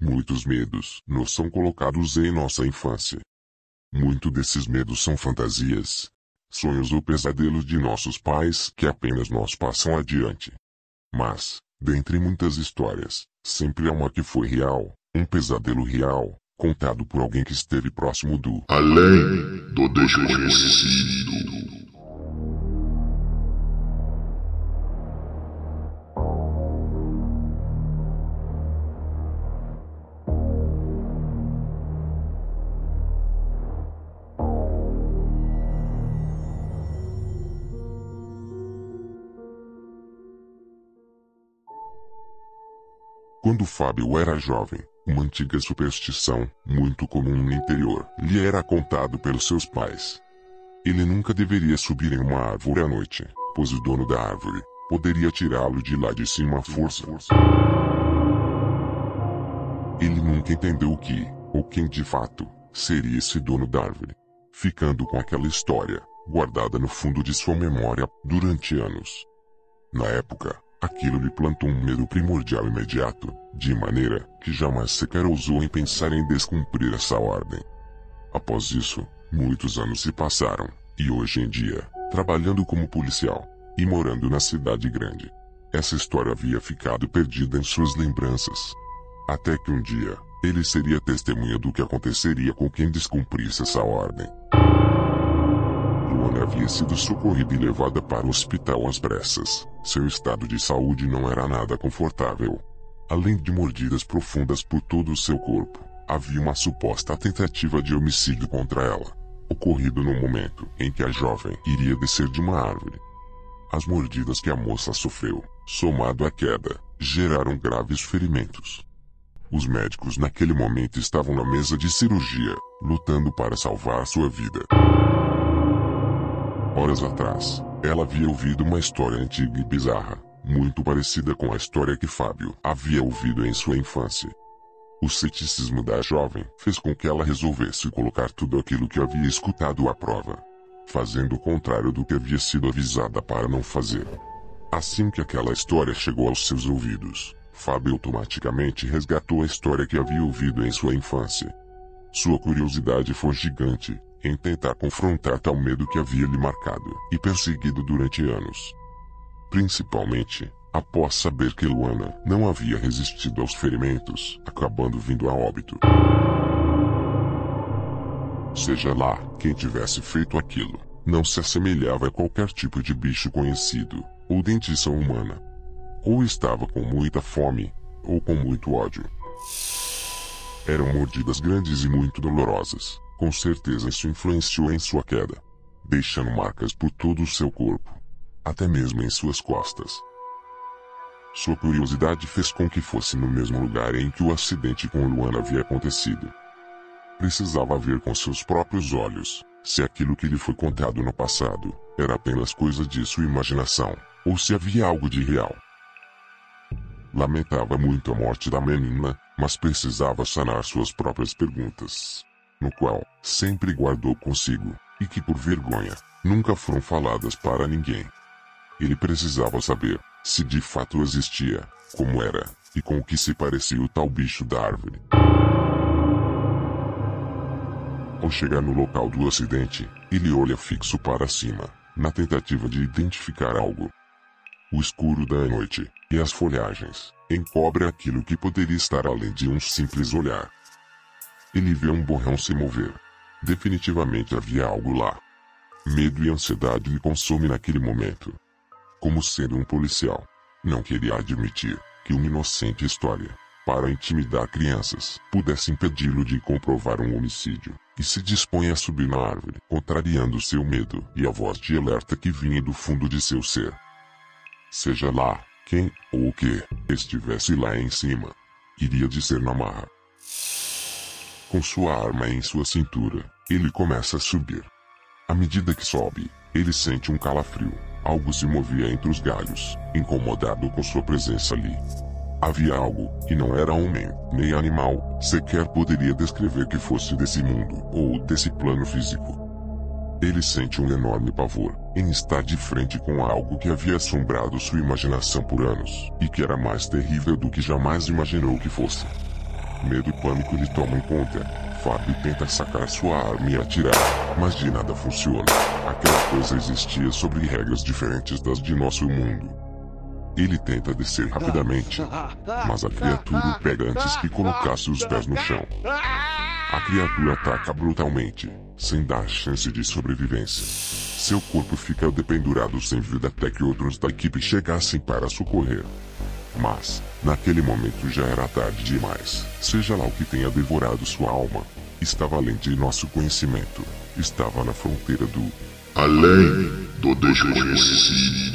Muitos medos nos são colocados em nossa infância. Muito desses medos são fantasias, sonhos ou pesadelos de nossos pais que apenas nós passam adiante. Mas, dentre muitas histórias, sempre há uma que foi real, um pesadelo real, contado por alguém que esteve próximo do além do desconhecido. Quando Fábio era jovem, uma antiga superstição, muito comum no interior, lhe era contado pelos seus pais. Ele nunca deveria subir em uma árvore à noite, pois o dono da árvore poderia tirá-lo de lá de cima à força. Ele nunca entendeu o que, ou quem de fato, seria esse dono da árvore. Ficando com aquela história, guardada no fundo de sua memória, durante anos. Na época, Aquilo lhe plantou um medo primordial imediato, de maneira que jamais sequer ousou em pensar em descumprir essa ordem. Após isso, muitos anos se passaram, e hoje em dia, trabalhando como policial e morando na cidade grande, essa história havia ficado perdida em suas lembranças. Até que um dia, ele seria testemunha do que aconteceria com quem descumprisse essa ordem havia sido socorrida e levada para o hospital às pressas. Seu estado de saúde não era nada confortável. Além de mordidas profundas por todo o seu corpo, havia uma suposta tentativa de homicídio contra ela, ocorrido no momento em que a jovem iria descer de uma árvore. As mordidas que a moça sofreu, somado à queda, geraram graves ferimentos. Os médicos naquele momento estavam na mesa de cirurgia, lutando para salvar sua vida. Horas atrás, ela havia ouvido uma história antiga e bizarra, muito parecida com a história que Fábio havia ouvido em sua infância. O ceticismo da jovem fez com que ela resolvesse colocar tudo aquilo que havia escutado à prova, fazendo o contrário do que havia sido avisada para não fazer. Assim que aquela história chegou aos seus ouvidos, Fábio automaticamente resgatou a história que havia ouvido em sua infância. Sua curiosidade foi gigante, em tentar confrontar tal medo que havia lhe marcado e perseguido durante anos. Principalmente, após saber que Luana não havia resistido aos ferimentos, acabando vindo a óbito. Seja lá quem tivesse feito aquilo, não se assemelhava a qualquer tipo de bicho conhecido, ou dentição humana. Ou estava com muita fome, ou com muito ódio. Eram mordidas grandes e muito dolorosas, com certeza isso influenciou em sua queda, deixando marcas por todo o seu corpo, até mesmo em suas costas. Sua curiosidade fez com que fosse no mesmo lugar em que o acidente com Luana havia acontecido. Precisava ver com seus próprios olhos se aquilo que lhe foi contado no passado era apenas coisa de sua imaginação, ou se havia algo de real. Lamentava muito a morte da menina, mas precisava sanar suas próprias perguntas no qual sempre guardou consigo, e que por vergonha, nunca foram faladas para ninguém. Ele precisava saber se de fato existia, como era, e com o que se parecia o tal bicho da árvore. Ao chegar no local do acidente, ele olha fixo para cima, na tentativa de identificar algo. O escuro da noite e as folhagens encobrem aquilo que poderia estar além de um simples olhar. Ele vê um borrão se mover. Definitivamente havia algo lá. Medo e ansiedade lhe consome naquele momento. Como sendo um policial, não queria admitir que uma inocente história, para intimidar crianças, pudesse impedi-lo de comprovar um homicídio, e se dispõe a subir na árvore, contrariando seu medo e a voz de alerta que vinha do fundo de seu ser. Seja lá, quem ou o que estivesse lá em cima, iria dizer na marra. Com sua arma em sua cintura, ele começa a subir. À medida que sobe, ele sente um calafrio. Algo se movia entre os galhos, incomodado com sua presença ali. Havia algo, e não era homem, nem animal, sequer poderia descrever que fosse desse mundo, ou desse plano físico. Ele sente um enorme pavor, em estar de frente com algo que havia assombrado sua imaginação por anos, e que era mais terrível do que jamais imaginou que fosse. Medo e pânico lhe tomam conta. Fábio tenta sacar sua arma e atirar, mas de nada funciona. Aquela coisa existia sobre regras diferentes das de nosso mundo. Ele tenta descer rapidamente, mas a criatura o pega antes que colocasse os pés no chão. A criatura ataca brutalmente, sem dar chance de sobrevivência. Seu corpo fica dependurado sem vida até que outros da equipe chegassem para socorrer. Mas, naquele momento já era tarde demais. Seja lá o que tenha devorado sua alma, estava além de nosso conhecimento. Estava na fronteira do além do desconhecido.